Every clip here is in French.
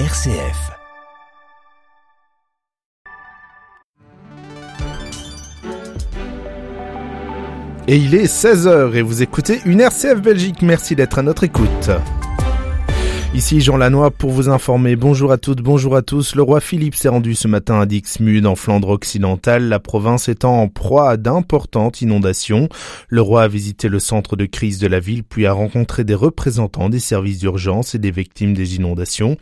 RCF. Et il est 16h et vous écoutez une RCF Belgique. Merci d'être à notre écoute. Ici Jean Lannoy pour vous informer. Bonjour à toutes, bonjour à tous. Le roi Philippe s'est rendu ce matin à Dixmude en Flandre occidentale, la province étant en proie à d'importantes inondations. Le roi a visité le centre de crise de la ville puis a rencontré des représentants des services d'urgence et des victimes des inondations.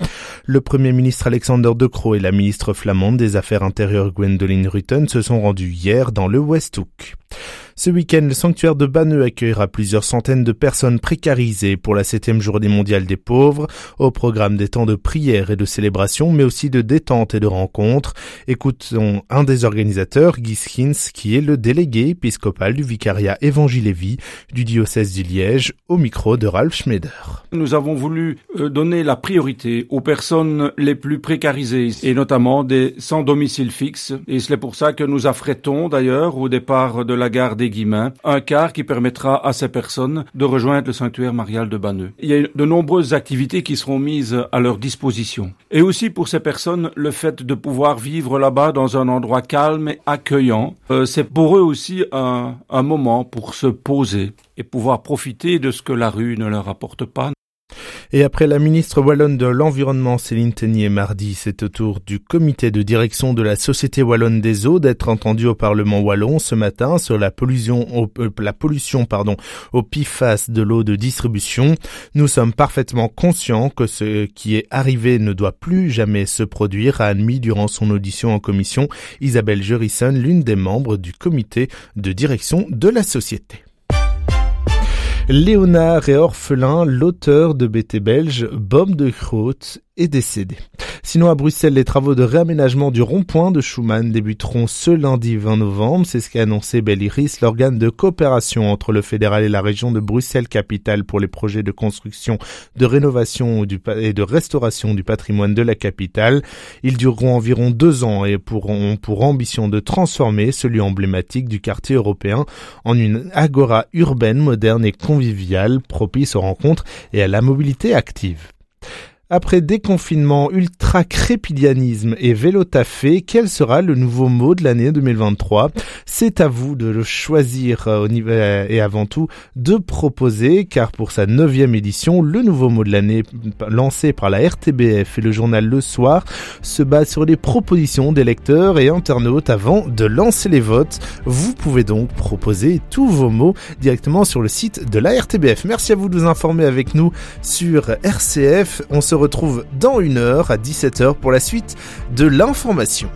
Le premier ministre Alexander De Croo et la ministre flamande des Affaires intérieures Gwendoline Rutten se sont rendus hier dans le Westhoek. Ce week-end, le sanctuaire de Banneux accueillera plusieurs centaines de personnes précarisées pour la septième journée mondiale des pauvres, au programme des temps de prière et de célébration, mais aussi de détente et de rencontres. Écoutons un des organisateurs, Guy Schins, qui est le délégué épiscopal du vicariat Évangile et Vie du diocèse du Liège, au micro de Ralph Schmeder. Nous avons voulu euh, donner la priorité aux personnes les plus précarisées, et notamment des sans domicile fixe, et c'est pour ça que nous affrétons d'ailleurs au départ de la gare des un car qui permettra à ces personnes de rejoindre le sanctuaire marial de Banneux. Il y a de nombreuses activités qui seront mises à leur disposition. Et aussi pour ces personnes, le fait de pouvoir vivre là-bas dans un endroit calme et accueillant, euh, c'est pour eux aussi un moment pour se poser et pouvoir profiter de ce que la rue ne leur apporte pas. Et après la ministre wallonne de l'Environnement Céline Ténier mardi, c'est au tour du comité de direction de la Société wallonne des eaux d'être entendu au Parlement wallon ce matin sur la pollution, euh, la au PFAS de l'eau de distribution. Nous sommes parfaitement conscients que ce qui est arrivé ne doit plus jamais se produire, a admis durant son audition en commission Isabelle Jurison, l'une des membres du comité de direction de la société. Léonard est orphelin, l'auteur de BT belge, Bob de Groot, est décédé. Sinon, à Bruxelles, les travaux de réaménagement du rond-point de Schumann débuteront ce lundi 20 novembre. C'est ce qu'a annoncé Belliris, l'organe de coopération entre le fédéral et la région de Bruxelles-Capitale pour les projets de construction, de rénovation et de restauration du patrimoine de la capitale. Ils dureront environ deux ans et pourront pour ambition de transformer ce lieu emblématique du quartier européen en une agora urbaine, moderne et conviviale, propice aux rencontres et à la mobilité active. Après déconfinement, ultra-crépidianisme et vélo-taffé, quel sera le nouveau mot de l'année 2023 C'est à vous de le choisir euh, euh, et avant tout de proposer, car pour sa neuvième édition, le nouveau mot de l'année lancé par la RTBF et le journal Le Soir se base sur les propositions des lecteurs et internautes avant de lancer les votes. Vous pouvez donc proposer tous vos mots directement sur le site de la RTBF. Merci à vous de vous informer avec nous sur RCF. On se retrouve dans une heure à 17h pour la suite de l'information.